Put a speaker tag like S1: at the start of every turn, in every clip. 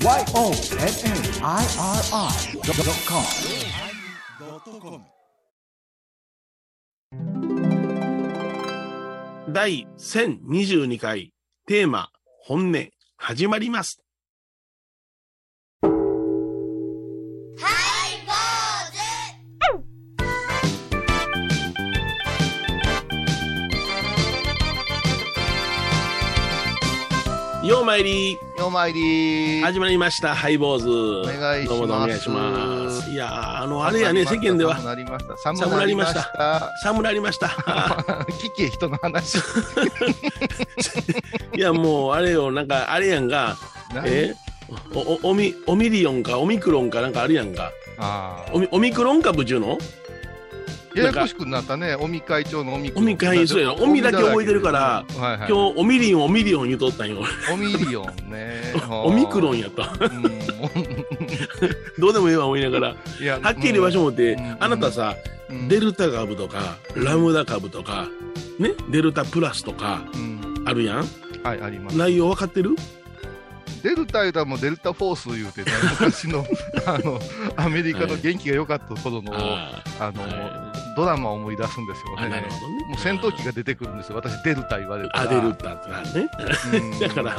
S1: YONNIRI.com
S2: 第1022回テーマ本音始まります。ようまいり
S3: ようまいり
S2: 始まりました拝、ボーズ。お
S3: 願いします。
S2: どうもどうもお願いします。いやーあのあれやね世間では。
S3: 寒なりました。寒なりました。
S2: 寒なりました。
S3: 聞け、人の話。
S2: いやもうあれよなんかあれやんがえ？おおオミオミリオンかオミクロンかなんかあるやんか。
S3: ああ
S2: オミオミクロン株ちゅうの？
S3: ややこしくなったね、尾身会長の尾身
S2: 尾身会そうや。な尾身だけ覚えてるから
S3: はいはい、
S2: 今日オミリオンオミリオン言うとったんよ。
S3: オミリオンね。
S2: オミクロンやった。
S3: うん。
S2: どうでもいいわ思いながら。はっきり言わしてもって
S3: うん。
S2: あなたさ
S3: うん。
S2: デルタ株とかラムダ株とかねデルタプラスとか
S3: うん。
S2: あるやん。
S3: はい、あります。
S2: 内容分かってる？
S3: デルタ言うたらもうデルタフォース言うてね、昔のあのアメリカの元気が良かった頃の、
S2: あ
S3: あの、
S2: は
S3: ドラマを思い出すんですよ
S2: あな
S3: ね
S2: る。ほどね。
S3: もう戦闘機が出てくるんですよ。私デルタ言われるから。
S2: あデルタってなるね。
S3: うん。
S2: だから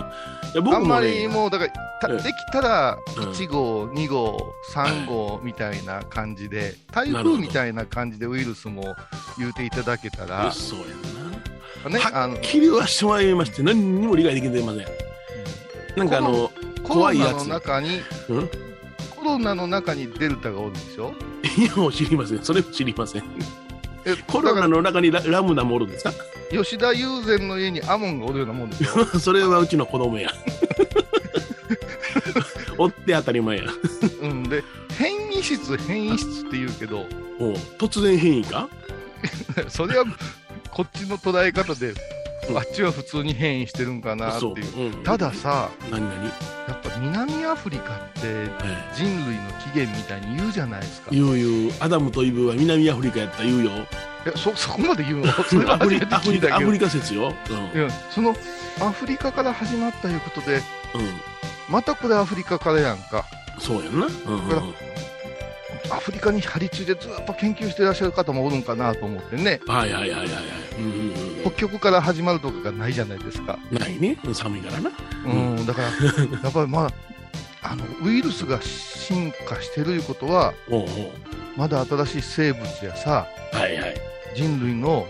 S2: いや僕
S3: あんま
S2: もね
S3: りもうだからできたら
S2: うん。
S3: 1号、2号、3号みたいな感じで、台風みたいな感じでウイルスも言うていただけたら、
S2: そうやな。
S3: ね、あの
S2: はっきりはしてもらいまして何にも理解できてません。なんかあの怖いやつ。
S3: ナの中に、
S2: うん？
S3: コロナの中にデルタがおるんでしょ？
S2: いやもう知りません。それも知りません。
S3: え
S2: コロナの中にララムダもおるんですか？
S3: ら吉田友禅の家にアモンがおるようなもんですよ。
S2: それはうちの子供や。おって当たり前や。
S3: うん、で変異質変異質って言うけど。
S2: もう突然変異か？
S3: それはこっちの捉え方で、
S2: うん
S3: あっちは普通に変異してるんかなっていう。
S2: う。ん、
S3: たださ
S2: 何何、
S3: やっぱ南アフリカって
S2: え
S3: 人類の起源みたいに言うじゃないですか。
S2: え、言う言う。アダムとイブは南アフリカやった言うよ。
S3: えそ そこまで言うの？それは
S2: アフリ
S3: 初めて
S2: アフリカアフリカ説よ、
S3: いやそのアフリカから始まったいうことで
S2: うん。うん、
S3: またこれアフリカからやんか。
S2: そうやんな、うんうんうん、
S3: アフリカに張り付いてずっと研究してらっしゃる方もおるんかなと思ってね。
S2: はいはいはいはいはい、うんうん
S3: 北極から始まるとかがないじゃないですか、
S2: うん、ないね寒いからな。
S3: うん、だからやっぱりまああのウイルスが進化してるいうことは
S2: おうおう。
S3: まだ新しい生物やさ
S2: はいはい。
S3: 人類の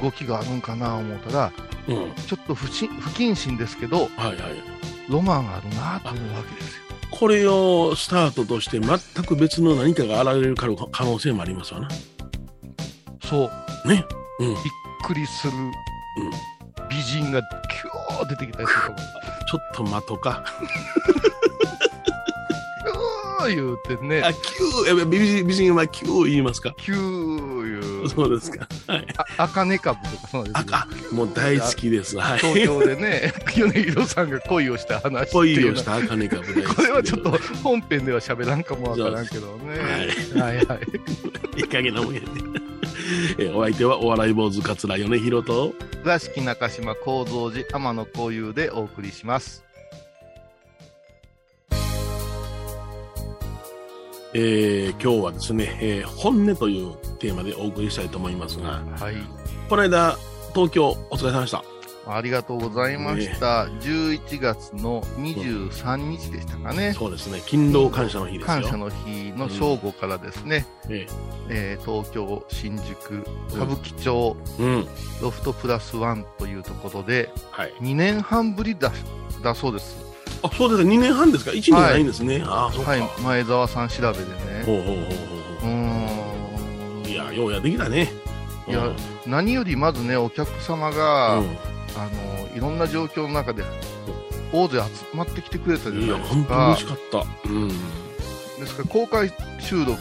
S3: 動きがあるんかな思ったら
S2: うん。はい
S3: ちょっと不審不謹慎ですけど
S2: はい
S3: ロマンあるなと思うわけですよ。
S2: これをスタートとして全く別の何かが現れる可能性もありますわな。
S3: そう。
S2: ね。うん。
S3: びっくりする美人がキュー出てきたりするかも。
S2: ちょっと待とうか。
S3: キュー言うてね。
S2: あ、キューえ美人美人はキュー言いますか？
S3: キュー言う。
S2: そうですか。はい。
S3: あ茜株とかそうですよ。
S2: 赤もう大好きです。はい。
S3: 東京でね 米広さんが恋をした話っていうの。
S2: 恋をした茜株大好き
S3: これはちょっと本編では喋らんかもわからんけどね。はいはい。
S2: いい加減なもんやねえお相手はお笑い坊主桂米広と
S3: 倉敷中島幸三寺天野幸雄でお送りします。
S2: えー今日はですね、えー本音というテーマでお送りしたいと思いますが
S3: はい。
S2: この間東京お疲れ様でした
S3: ありがとうございました。11月の23日でしたかね。
S2: そうですね。勤労感謝の日ですよ。
S3: 感謝の日の正午からですね、
S2: え
S3: え。ー東京、新宿、歌舞伎町、
S2: えうん。
S3: ロフトプラスワンというところで、
S2: はい。
S3: 2年半ぶりだだそうです。
S2: あそうですか。2年半ですか？1年ないんですね、ああそうか、
S3: はい、前澤さん調べでね。
S2: ほうほうほうほう
S3: う。
S2: ほ
S3: ー。
S2: うん。いやようやってきたね。
S3: いや
S2: うん。
S3: 何よりまずね、お客様が、
S2: うん
S3: あのいろんな状況の中で大勢集まってきてくれたじゃないです
S2: 本当に嬉し
S3: か。
S2: かった。うん。
S3: ですから公開収録、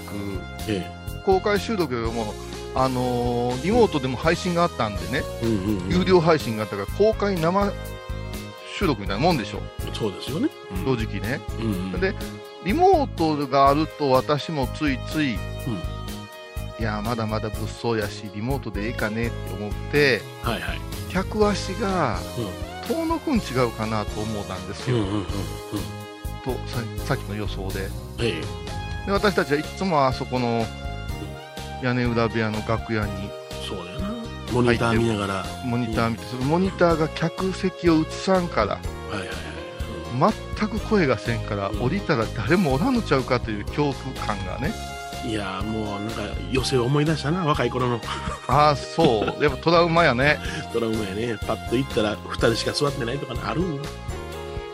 S2: え
S3: 公開収録よりも、あのーリモートでも配信があったんでね、
S2: えうんうんうん。
S3: 有料配信があったから公開生収録みたいなもんでしょ、
S2: そうですよね、
S3: 正直ね。
S2: うんうん。
S3: で、リモートがあると私もついつい、
S2: うん
S3: いや、まだまだ物騒やし、リモートでええかねって思って、
S2: はいはい。
S3: 客足が遠のくん違うかなと思ったんですよ。
S2: うんうんうんうん。
S3: とささっきの予想で。
S2: え
S3: で私たちはいつもあそこの屋根裏部屋の楽屋に
S2: えそうだよな。モニター見ながら、は
S3: モニター見て、そのモニターが客席を映さんから
S2: いはいはい、
S3: 全く声がせんから
S2: うん。
S3: 降りたら誰もおらんのちゃうかという恐怖感がね
S2: いやーもうなんか寄せを思い出したな若い頃の。
S3: ああそう。やっぱトラウマやね。
S2: ドラマやね。パッと行ったら2人しか座ってないとかあるんよ。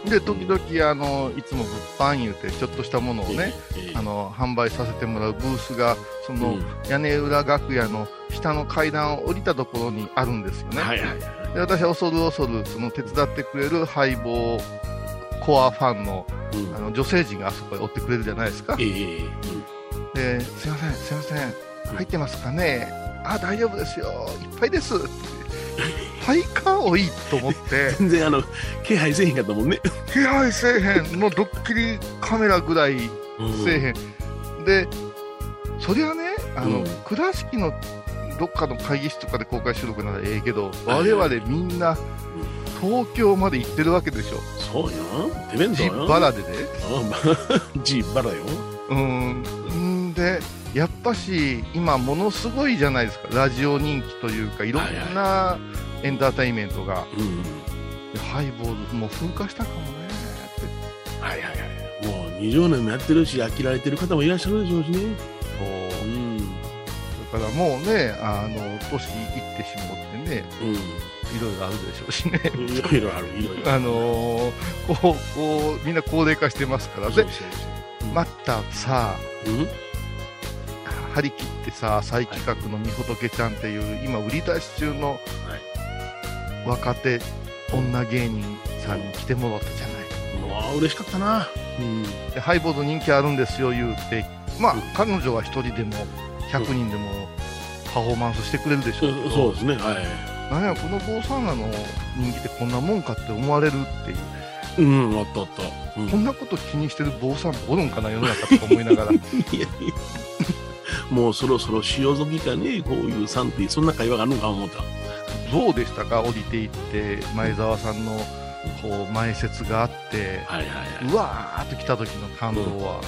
S3: で時々あのいつも物販言うてちょっとしたものをね、
S2: ええ
S3: あの販売させてもらうブースがその、
S2: うん。
S3: 屋根裏楽屋の下の階段を降りたところにあるんですよね、
S2: はいはいはい
S3: で私は恐る恐るその手伝ってくれるハイボーコアファンの
S2: うん。
S3: あの女性陣があそこに追ってくれるじゃないですか。
S2: ええ
S3: ですいませんすいません。入ってますかね？あ大丈夫ですよ。いっぱいです。ってパイカー多いと思って。
S2: 全然あの気配せえへんかったもんね、
S3: 気配せえへん。のドッキリカメラぐらい
S2: うん。
S3: せえへん、でそりゃねあの、
S2: うん。
S3: 倉敷のどっかの会議室とかで公開収録ならええけど、
S2: はい
S3: 我々みんな東京まで行ってるわけでしょ。
S2: そうよ。手弁当
S3: ジ
S2: よ。
S3: ッバラでね。
S2: うん。ジッバラよ。
S3: うんんでやっぱし今ものすごいじゃないですか。ラジオ人気というかいろんなエンターテインメントが、
S2: うん
S3: でハイボールもう風化したかもねって。
S2: はいはいはい。もう20年もやってるし飽きられてる方もいらっしゃるでしょうしね。
S3: そう。
S2: うん。
S3: だからもうねあの年いってしもってねいろいろあるでしょうしね。
S2: うんいろいろあるいろいろ。
S3: あのーこうこうみんな高齢化してますから。で
S2: そうそうそう。
S3: またさ
S2: うん？
S3: 張り切ってさ再企画のみほとけちゃんっていう今売り出し中の若手女芸人さんに来てもらったじゃない。
S2: もう嬉しかったな。うん。
S3: でハイボード人気あるんですよ言うて。まあ
S2: うん。
S3: 彼女は1人でも100人でもパフォーマンスしてくれるでしょうけど、
S2: そうですねはい。
S3: なんやこの坊さんらの人気ってこんなもんかって思われるっていう。
S2: うんあったあった、うん。
S3: こんなこと気にしてる坊さんおるんかな世の中とか思いながら
S2: いやいやもうそろそろ潮時かねこういうさんってそんな会話があるのか思った。
S3: どうでしたか？降りていって前澤さんのこう前説があって
S2: はいはいは
S3: うわーっと来た時の感動は、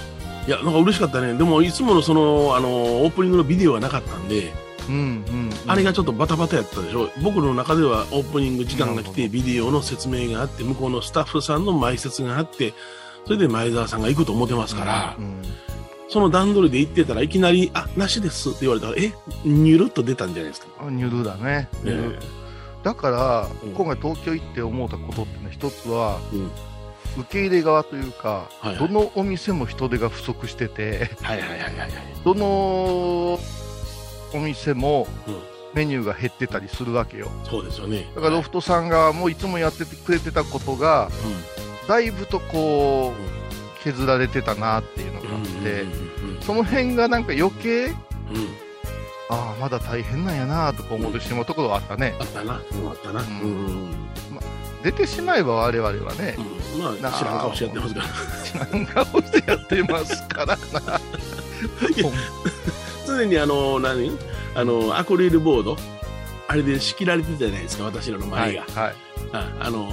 S2: いいやなんか嬉しかったね。でもいつものそのあのオープニングのビデオはなかったんで、
S3: うんうん
S2: あれがちょっとバタバタやったでしょ。僕の中ではオープニング時間が来てビデオの説明があって向こうのスタッフさんの前説があってそれで前澤さんが行くと思ってますから、
S3: うん
S2: その段取りで行ってたらいきなり「あなしです」って言われたらえニュルっと出たんじゃないですか、
S3: あニュルだね、
S2: え
S3: だから、
S2: うん。
S3: 今回東京行って思ったことってね一つは、
S2: うん。
S3: 受け入れ側というか、
S2: はいはい。
S3: どのお店も人手が不足してて
S2: えはいはいはいはいはい。
S3: どのお店も
S2: うん。
S3: メニューが減ってたりするわけよ。
S2: そうですよね。
S3: だからロフトさんがもういつもやっててくれてたことがだいぶとこう削られてたなっていうのがあって、その辺がなんか余計
S2: うん。
S3: ああまだ大変なんやなとか思ってしまうところはあったね。
S2: あったな、うん、あったな、
S3: う
S2: うん。んうん。うん
S3: 出てしまえば我々はね
S2: うん、ま
S3: なあ
S2: あ知らん顔してやってますから。
S3: 知らん顔してやってますからな。
S2: 常にあの何？あのアクリルボードあれで仕切られてたじゃないですか私らの
S3: はい、
S2: 前が、
S3: はい、
S2: ああの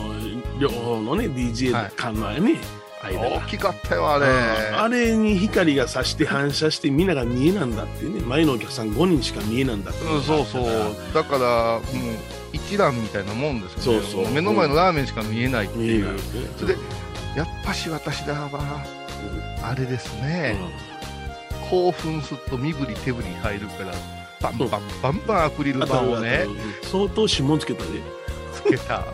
S2: 両方のね DJ 間のね、間が
S3: 大きかったよあれ。
S2: ああれに光が差して反射してみんなが見えなんだってね。前のお客さん5人しか見えなんだって
S3: う。ん、そうそう。だからもう一覧みたいなもんですよね。
S2: そうそう。
S3: 目の前のラーメンしか見えないっていう、
S2: 見えない
S3: それでやっぱし私らはあれですね、興奮すると身振り手振り入るからバンバンバンバンアクリル板をね
S2: 相当指紋つけたで
S3: つけた。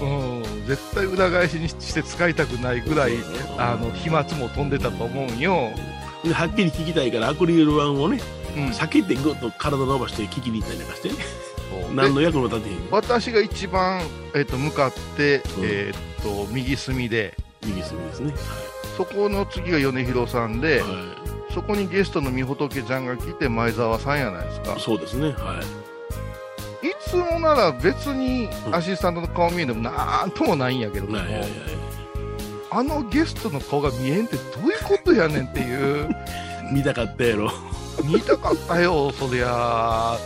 S3: うん絶対裏返しにして使いたくないぐらいあの飛沫も飛んでたと思うんよ、
S2: ではっきり聞きたいからアクリル板をね
S3: うん、
S2: 避けてぐっと体伸ばして聞きに行ったりなんかしてね。何の
S3: で
S2: 役も立てへん。
S3: 私が一番、えっと向かって、
S2: うん。
S3: えっと右隅で。
S2: 右隅ですね。
S3: そこの次が米広さんで、
S2: は
S3: そこにゲストのみほとけちゃんが来て前澤さんやないですか。
S2: いそうですね。はい
S3: いつもなら別に
S2: うん。
S3: アシスタントの顔見えてもなんともないんやけども、
S2: はいはいはい。
S3: あのゲストの顔が見えんってどういうことやねんっていう。
S2: 見たかったやろ。
S3: 見たかったよそりゃ。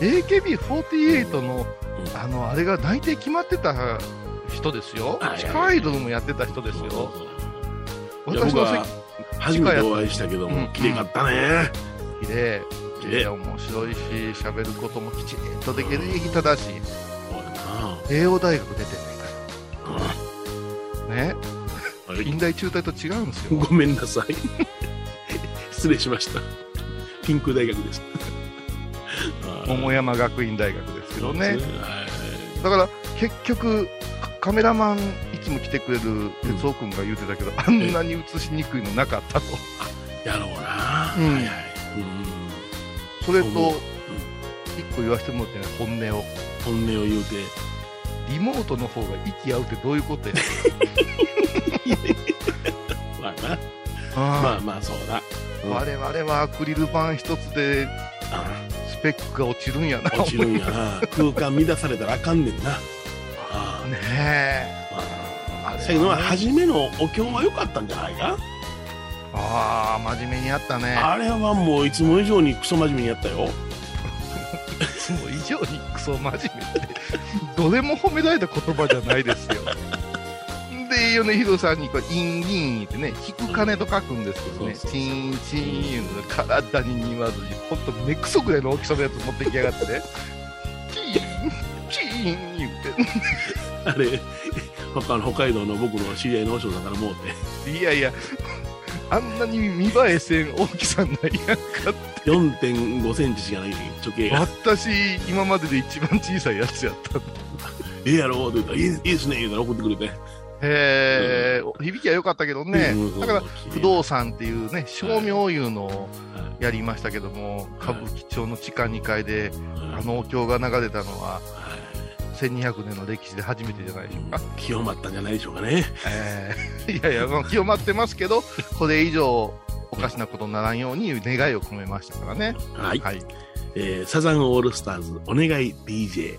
S3: AKB48 の
S2: うん。
S3: あのあれが内定決まってた人ですよ。地下アイドルもやってた人ですよ。私は
S2: 僕は初めてお会いしたけども、
S3: うん。
S2: 綺麗かったね。
S3: 好きで。面白いし、喋ることもきちんとできる礼儀正し。慶応大学出てんね
S2: うん
S3: んから。ね。
S2: はい
S3: 近代中大と違うんですよ。
S2: ごめんなさい。失礼しました。ピンク大学です。
S3: 桃山学院大学ですけどね。
S2: はい
S3: だから結局、カカメラマンいつも来てくれる哲夫君が言うてたけど、あんなに映しにくいのなかったと。
S2: やろうな。
S3: うん
S2: はいはい。
S3: それと、一個言わせてもらってね、本音を。
S2: 本音を言うて。
S3: リモートの方が息合うってどういうことや？
S2: まあな。
S3: あ
S2: まあまあ、そうだ。うん
S3: 我々はアクリル板一つで
S2: あ
S3: スペックが落ちるんやな。
S2: 落ちるんやな。空間乱されたらあかんねんな。あ
S3: ねえ。
S2: あ。ああ。せやけど、まあ初めのお経は良かったんじゃないか？
S3: ああ、真面目にやったね。
S2: あれはもういつも以上にクソ真面目にやったよ。
S3: いつも以上にクソ真面目って、どれも褒められた言葉じゃないですよ。で、米広さんにこう、インギンってね、引く金と書くんですけどね、チンチン言うの体に似わずに、ほんと目くそぐらいの大きさのやつ持ってきやがってね、チン、チン言う
S2: あれ、他の北海道の僕の知り合いの和尚さんからもうて、
S3: て、いやいや、あんなに見栄えせん大きさないやんかって。
S2: 4.5センチしかない直径が。
S3: 私、今までで一番小さいやつやったんだ。
S2: ええやろって言ったら、いいいいですね言うたら送ってくれて。
S3: へえ、響きは良かったけどね、
S2: うん。
S3: だから、不動産っていうね、照明いうのやりましたけども、歌舞伎町の地下2階で、
S2: はい。
S3: あのお経が流れたのは、
S2: はい
S3: 1200年の歴史で初めてじゃないでしょうか。
S2: 清まったんじゃないでしょうかね。
S3: えー いやいや、まあ、清まってますけど、これ以上、おかしなことにならんように願いを込めましたからね。
S2: はい。
S3: はい。
S2: えーサザンオールスターズ、お願い DJ。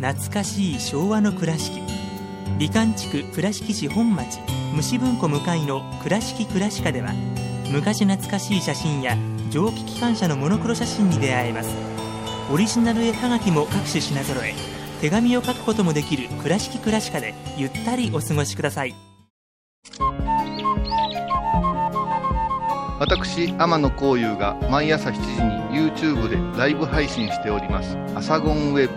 S1: 懐かしい昭和の倉敷美観地区倉敷市本町虫文庫向かいの「倉敷倉歯科」では昔懐かしい写真や蒸気機関車のモノクロ写真に出会えますオリジナル絵はがきも各種品揃え手紙を書くこともできる「倉敷倉歯科」でゆったりお過ごしください
S3: 私、天野幸雄が毎朝7時に YouTube でライブ配信しております。アサゴンウェ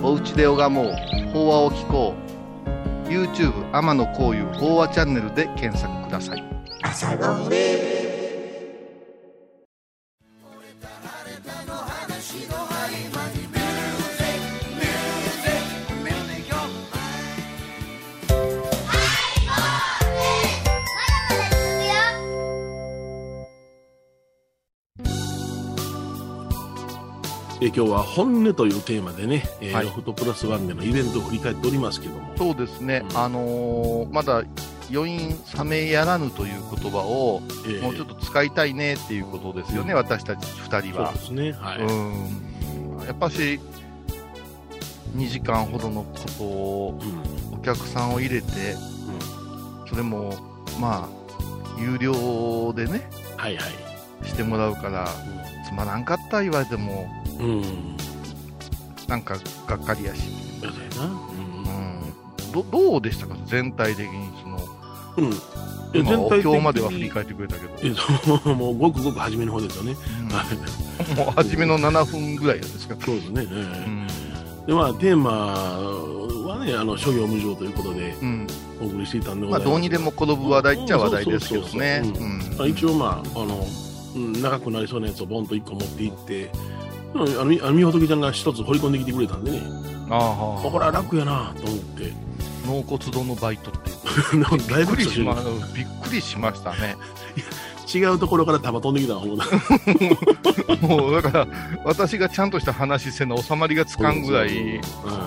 S3: ブ。おうちで拝もう。法話を聞こう。YouTube 天野幸雄法話チャンネルで検索ください。
S2: えー今日は本音というテーマでね、えー
S3: はい
S2: ロフトプラスワンでのイベントを振り返っておりますけども。
S3: そうですね、
S2: うん
S3: あのーまだ余韻冷めやらぬという言葉を
S2: えー
S3: もうちょっと使いたいねっていうことですよね、私たち2人は
S2: そうで。すね。はい。
S3: うんやっぱし2時間ほどのことを
S2: うん
S3: お客さんを入れて、それもまあ有料でね
S2: はいはい。
S3: してもらうからつまらんかった言われても
S2: うん。うん。
S3: なんかがっかりやし、
S2: そうやな。
S3: うん、どどうでしたか？全体的にその
S2: うん。全体的に
S3: 経までは振り返ってくれたけど、
S2: もうごくごく初めの方ですよね。
S3: うん
S2: はい。
S3: もう初めの7分ぐらいですか、
S2: そうですね。で、まあ、テーマはね、あの、諸行無常ということで
S3: うん
S2: お送りしていたんでご
S3: まあ。どうにでも転ぶ話題っちゃ話題ですけどね
S2: 一応、まあ、あの、うん長くなりそうなやつをボンと一個持っていって、うんあの、みあのみほときちゃんが一つ掘り込んできてくれたんでね、
S3: ああ
S2: これは楽やなと思って、
S3: 納骨堂のバイトって
S2: だいぶ
S3: びっくりしま
S2: 違
S3: びっくりしましたね。
S2: うところから束飛んできたわ思うな。
S3: もうだから、私がちゃんとした話せな収まりがつかんぐらい、
S2: うん。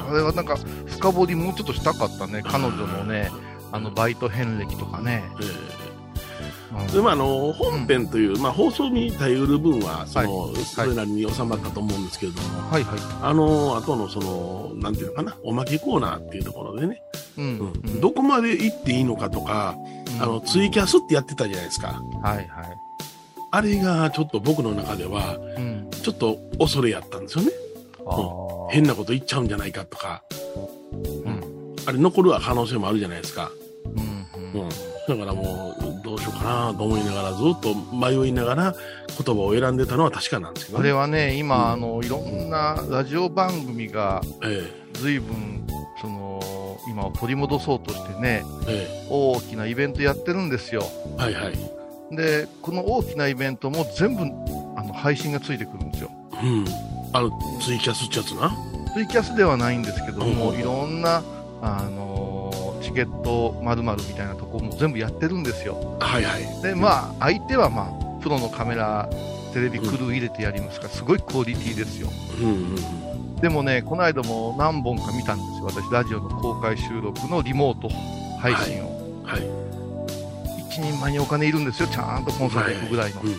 S3: あれはなんか深掘りもうちょっとしたかったね、彼女のね、あのバイト遍歴とかね。
S2: ええ
S3: うん。
S2: でまあ、あの本編という、まあ、放送に耐えうる分はその、
S3: はい。
S2: それなりに収まったと思うんですけれども、
S3: はいはい。
S2: あの後のそのなんていうのかなおまけコーナーっていうところでね、
S3: うん。
S2: うん。
S3: うん。
S2: どこまで行っていいのかとか、
S3: うん。
S2: あのツイキャスってやってたじゃないですか。
S3: はいはい。
S2: あれがちょっと僕の中では
S3: うん。
S2: ちょっと恐れやったんですよね。
S3: あー。
S2: 変なこと言っちゃうんじゃないかとか、
S3: うん。
S2: あれ残る可能性もあるじゃないですか。
S3: うん。
S2: うん。だからもう、なと思いながら、ずっと迷いながら言葉を選んでたのは確かなんですけど
S3: こ
S2: ね。
S3: れはね、今、
S2: うん
S3: あの、いろんなラジオ番組が
S2: え
S3: 随分、その、今を取り戻そうとしてね、
S2: ええ
S3: 大きなイベントやってるんですよ。
S2: えはいはい。
S3: で、この大きなイベントも全部、あの、配信がついてくるんですよ。
S2: うん。あの、ツイキャスってやつな？
S3: ツイキャスではないんですけども、
S2: うん
S3: いろんな、あのーチケットまるみたいなとこも全部やってるんですよ。
S2: はいはい。
S3: で、まあ、相手はまあ、プロのカメラ、テレビクルー入れてやりますから、すごいクオリティですよ。
S2: うんうん
S3: でもね、この間も何本か見たんですよ。私、ラジオの公開収録のリモート配信を。
S2: うん。はい。
S3: 一人前にお金いるんですよ。ちゃんとコンサート行くぐらいの。
S2: うんうん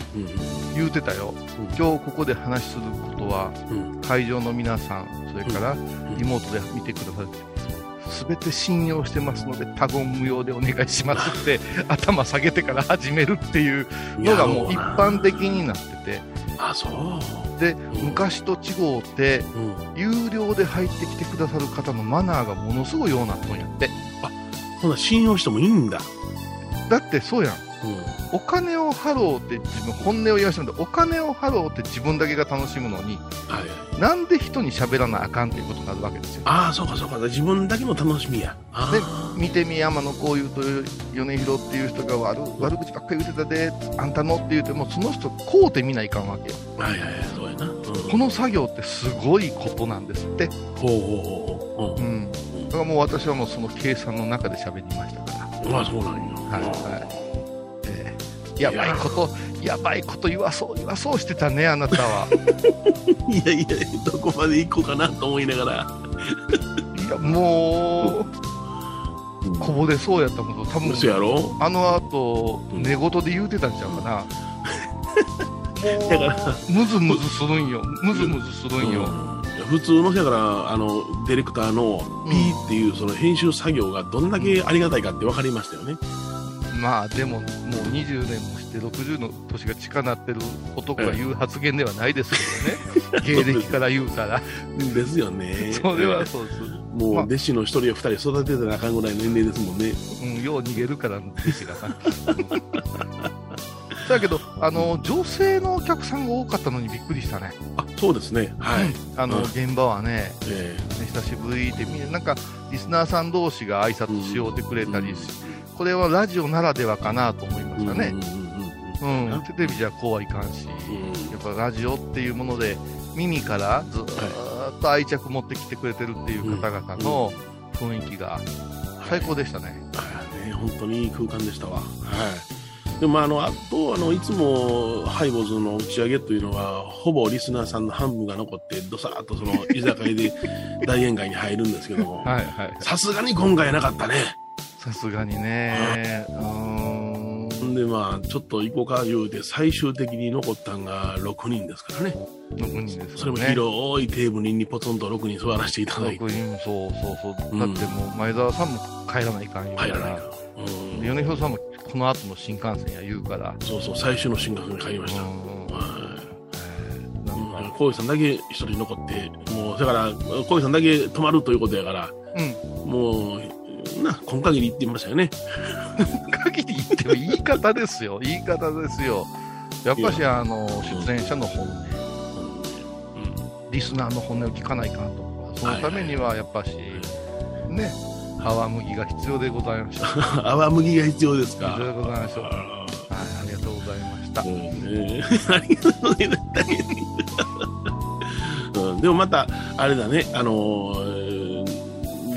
S3: 言うてたよ。
S2: うん
S3: 今日ここで話することは、
S2: うん。
S3: 会場の皆さん、それから
S2: ん
S3: リモートで見てくださる。すべて信用してますので、他言無用でお願いしますって、頭下げてから始めるっていうのがもう一般的になってて、
S2: あ、そう。
S3: で、
S2: うん
S3: 昔と違うて、
S2: うん。
S3: 有料で入ってきてくださる方のマナーがものすごいようなったんやって。
S2: ほな、信用してもいいんだ。
S3: だってそうやん。
S2: うん。
S3: お金を払おうって自分、本音を言わせてもらうとお金を払おうって自分だけが楽しむのに、
S2: はいはい。
S3: なんで人に喋らなあかんっていうことになるわけですよ。
S2: ああ、そうかそうか。自分だけの楽しみや。あ
S3: で
S2: あ。
S3: 見てみ山のこういうと米広っていう人が悪悪口ばっかり言ってたであんたのって言ってもその人こうて見ないかんわけよ
S2: はいはいはい、そうやな。うん。
S3: この作業ってすごいことなんですって、
S2: ほうほうほうほう。
S3: うん、だからもう私はもうその計算の中で喋りましたから
S2: うん。まあそうなんや。
S3: はいはい、えーやばいことやばいこと言わそう言わそうしてたねあなたは。
S2: いやいや、どこまで行こうかなと思いながら。
S3: いやもうこぼれそうやったもん多分。
S2: やろ？
S3: あの後
S2: うん。
S3: 寝言で言うてたんちゃうかな、
S2: だから
S3: ムズムズするんよ。ムズムズするんよ、
S2: うん。普通のだからあのディレクターの P っていうその編集作業がどんだけありがたいかって分かりましたよね。
S3: まあでももう20年もして60の年が近なってる男が言う発言ではないですけどね、芸歴から言うたら、
S2: ですよね。
S3: それはそうです、
S2: もう
S3: まあ。
S2: 弟子の一人や二人育ててなあかんぐらいの年齢ですもんね。
S3: うん、よう逃げるからの弟子が。な。だけどあの、女性のお客さんが多かったのにびっくりしたね、
S2: あそうですね。はい。
S3: あの
S2: うん。
S3: 現場はね、
S2: え
S3: ね久しぶりで、みんななんかリスナーさん同士が挨拶しようてくれ
S2: え
S3: たりし、これはラジオならではかなと思いましたね。
S2: うんうん
S3: テレビじゃこうはいかんし、
S2: うん
S3: やっぱラジオっていうもので、耳からずーっと愛着持ってきてくれてるっていう方々の雰囲気が最高でしたね。
S2: はいね、本当にいい空間でしたわ。はい。でもあの、あと、あの、いつも、ハイボーズの打ち上げというのは、ほぼリスナーさんの半分が残って、どさーっとその、居酒屋で 大宴会に入るんですけども、
S3: はいはい。
S2: さすがに今回なかったね。
S3: さすがにね、うーん、
S2: んで、まあ、ちょっと行こうか言うて、最終的に残ったんが6人ですからね。
S3: 6人です
S2: それも。広いテーブルにポツンと6人座らせていただいて、
S3: 6人、そうそうそう。
S2: うん
S3: だってもう前澤さんも帰らないかん言うから、
S2: 入らないな。うん。
S3: 米広さんもこの後の新幹線や言うから、
S2: そうそう、最終の進学に入りました。
S3: うん
S2: はい浩次さんだけ一人残って、もう、だから、浩次さんだけ泊まるということやから、
S3: うん、
S2: もう、な、今限り言ってましたよね。
S3: 限り言っても言い方ですよ、言い方ですよ。やっぱし、あの、出演者の本音、リスナーの本音を聞かないかんと。そのためには、やっぱし、ね、泡麦が必要でございました。
S2: うん。泡麦が必要ですか
S3: 必。要でございました。はい、
S2: あ
S3: ありがとうございました
S2: んねありがとうございました。うん でもまた、あれだね、あのー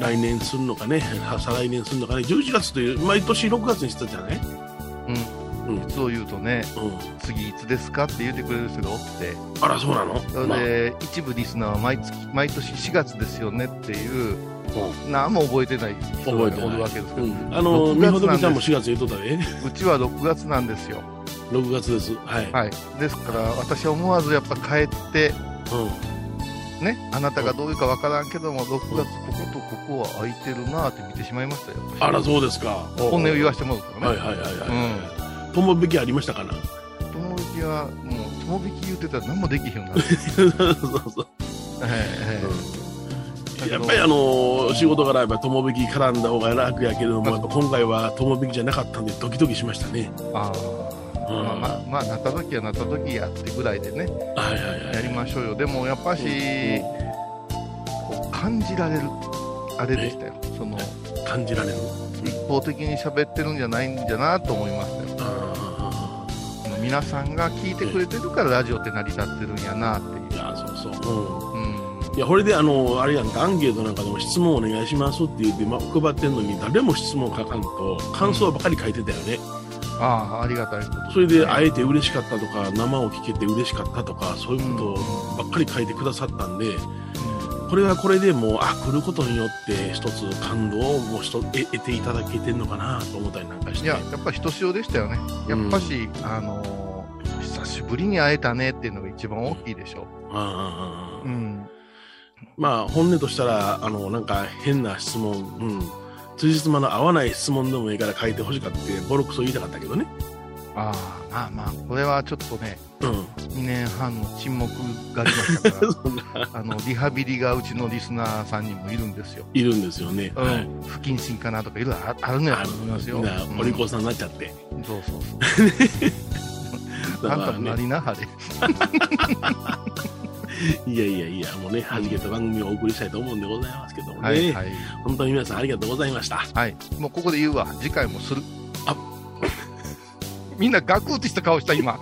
S2: 来年するのかね、再来年するのかね、11月という、毎年6月にしてたじゃない？
S3: うん。
S2: うん。
S3: 実を言うとね、
S2: うん。
S3: 次いつですかって言ってくれる人が多くて、
S2: あら、そうなの？
S3: そ
S2: まあ
S3: れで、一部リスナーは毎月、毎年4月ですよねっていう、
S2: うん
S3: 何も覚えてない人が
S2: 覚えてない
S3: おるわけですけど、
S2: うん、あの、
S3: 6
S2: み
S3: 月
S2: ほどきちゃんも
S3: なん
S2: 4月言うとったで、
S3: うちは6月なんですよ。
S2: 6月です。はい。
S3: はい。ですから、私は思わずやっぱ帰って、
S2: うん。
S3: ね、あなたがどういうかわからんけども、6月こことここは空いてるなって見てしまいましたよ。
S2: あら、そうですか。
S3: 本音を言わ
S2: せ
S3: せてもらうからね。
S2: はいはいはいはい。友引きありましたかな？
S3: 友引きは、もう、友引き言ってたら何もできへんようになる。
S2: そうそう。
S3: ええ
S2: うんやっぱりあの仕事からやっぱ友引き絡んだ方が楽やけれども、今回は友引きじゃなかったんで、ドキドキしましたね。
S3: ああ、
S2: うん
S3: まあまあ、まあ、なった時はなった時やってぐらいでね、
S2: はいはいはい。
S3: やりましょうよ。でもやっぱし、こう感じられる、あれでしたよ。その、
S2: 感じられる？
S3: 一方的に喋ってるんじゃないんじゃなと思いましたよ。
S2: あ
S3: 皆さんが聞いてくれてるからラジオって成り立ってるんやなって
S2: ーいや、そうそう。うん。
S3: いう。うん。
S2: いや、これであの、あれやんか、アンケートなんかでも質問お願いしますって言って、ま、配ってんのに、誰も質問書かんと、感想ばかり書いてたよね。
S3: ああ、ありがたいこと。
S2: それで、あえて嬉しかったとか、生を聞けて嬉しかったとか、そういうことばっかり書いてくださったんで、これはこれでもう、あ、来ることによって、一つ感動をもう得得ていただけてんのかなと思ったりなんかして。
S3: いや、やっぱひとしおでしたよね。やっぱし、あのー久しぶりに会えたねっていうのが一番大きいでしょう。ん。
S2: まあ、本音としたら、あの、なんか変な質問、うん。辻褄の合わない質問でもいいから書いてほしかって、ボロクソ言いたかったけどね。
S3: ああ、まあまあ、これはちょっとね、
S2: うん。
S3: 2年半の沈黙がありましたから、あの、リハビリがうちのリスナーさんにもいるんですよ。
S2: いるんですよね。
S3: うん。
S2: はい。
S3: 不謹慎かなとかいろいろああるのや
S2: あ
S3: と思いますよ。
S2: みんな、
S3: うん
S2: お利口さんになっちゃって。
S3: そうそうそう。
S2: だから
S3: あんたもな
S2: ね、
S3: りなはれ。
S2: いやいやいや、もうね、はじけた番組をお送りしたいと思うんでございますけどもね。
S3: はいはい。
S2: 本当に皆さんありがとうございました。
S3: はい。もうここで言うわ。次回もする。
S2: あ
S3: みんなガクッとした顔した今。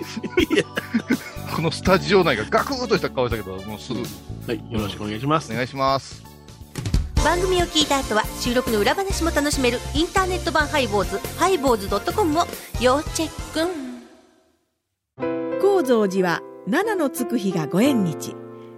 S3: このスタジオ内がガクッとした顔したけど、もうする。
S2: はい、よろしくお願いします。
S3: お願いします。
S4: 番組を聞いた後は収録の裏話も楽しめるインターネット版ハイボーズハイボーズドットコムを要チェック
S5: 高蔵寺は七のつく日がご縁日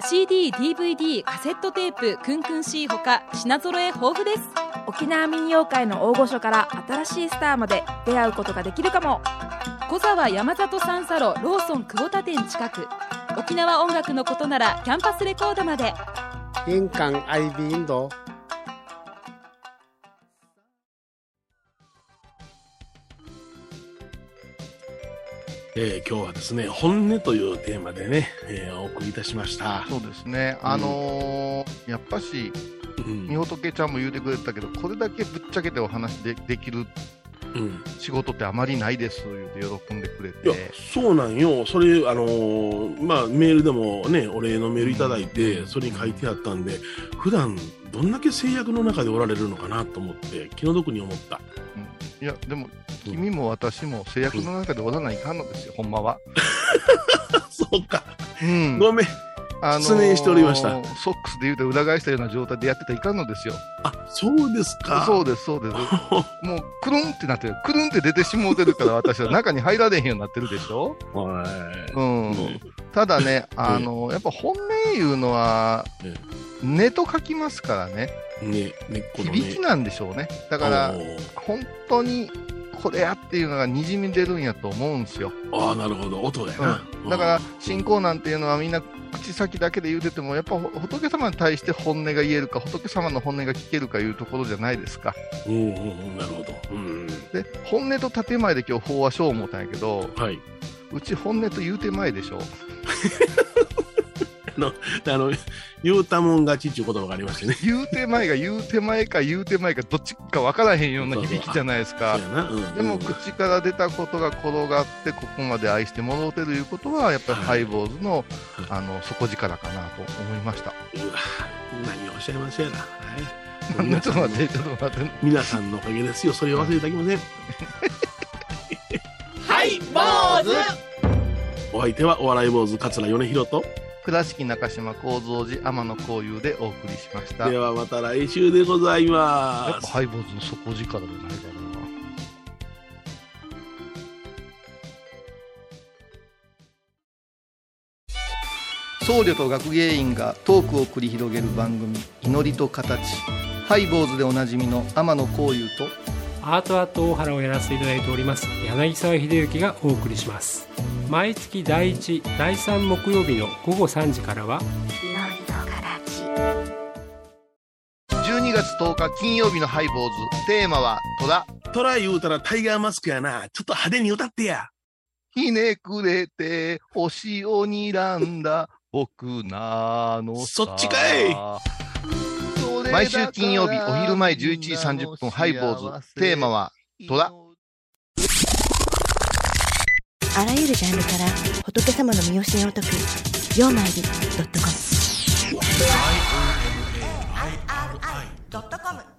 S6: CD、DVD、カセットテープ、クンクン C ほか品揃え豊富です。
S7: 沖縄民謡界の大御所から新しいスターまで出会うことができるかも。
S6: 小沢山里三佐路ローソン久保田店近く。沖縄音楽のことならキャンパスレコードまで。
S8: 印港 IB 印度
S2: えー今日はですね、本音というテーマでね、えーお送りいたしました。
S3: そうですね。あのーやっぱし、
S2: うん
S3: みほとけちゃんも言うてくれてたけど、これだけぶっちゃけてお話でできる
S2: うん
S3: 仕事ってあまりないです、言うて喜んでくれ
S2: いや
S3: て。、
S2: そうなんよ。それ、あのーまあ、メールでもね、お礼のメールいただいて、それに書いてあったんで、普段、どんだけ制約の中でおられるのかなと思って、気の毒に思った。
S3: いや、でも、君も私も制約の中でおらないかんのですよ、ほんまは。
S2: そうか。
S3: うん。
S2: ごめん。
S3: あ
S2: 失念しておりました
S3: ソックスで言うと裏返したような状態でやってたらいかんのですよ。
S2: あ、そうですか。
S3: そうです、そうです。もう、くるんってなってる。くるんって出てしもうてるから、私は中に入られへんようになってるでしょ
S2: はい。
S3: うん。
S2: うん
S3: ただね、あの、やっぱ本音言うのは
S2: え、
S3: 根と書きますからね、
S2: ね、根っこのね。
S3: 響きなんでしょうね。だから本当にこれやっていうのがにじみ出るんやと思うんですよ。
S2: ああ、なるほど。音だよな。
S3: うん、だから、信仰なんていうのはみんな口先だけで言うてても、やっぱ仏様に対して本音が言えるか、仏様の本音が聞けるかいうところじゃないですか。
S2: うんうんうん、なるほど。うん。
S3: で、本音と建前で今日法話しよう思ったんやけど、
S2: はい。
S3: うち本音と言うて前でしょ。
S2: あの、言うたもん勝ちっていう言葉がありましてね。
S3: 言うて前が言うて前か言うて前かどっちか分からへんような響きじゃないですか。でも
S2: うん
S3: 口から出たことが転がってここまで愛してもろうてるいうことはやっぱりハイボーズの,、あの底力かなと思いました。
S2: うわ何をおっしゃいましやな。はい。
S3: ちょっと待って、ちょっと待って。
S2: 皆さんのおかげですよ。それを忘れてあきません。
S8: はい坊主
S2: お相手はお笑い坊主桂米広と。
S3: 倉敷中島幸三寺天野幸雄でお送りしました。
S2: ではまた来週でござい
S3: や
S2: ます。
S3: っぱハイボーズの底力じゃないかな。僧侶と学芸員がトークを繰り広げる番組「祈りと形」ハイボーズでおなじみの天野幸雄と
S9: アートアート大原をやらせていただいております柳沢秀幸がお送りします。毎月第1第3木曜日の午後3時からは
S3: 12月10日金曜日のハイボーズ。テーマは虎。
S2: トラ言うたらタイガーマスクやな。ちょっと派手に歌ってや。
S3: ひねくれて星を睨んだ僕なのさ。
S2: そっちかい
S3: 毎週金曜日お昼前11時30分ハイボーズ。テーマは虎
S4: あらゆるジャンルから仏様の身教えを解く「曜マイルドットコム」ドットコム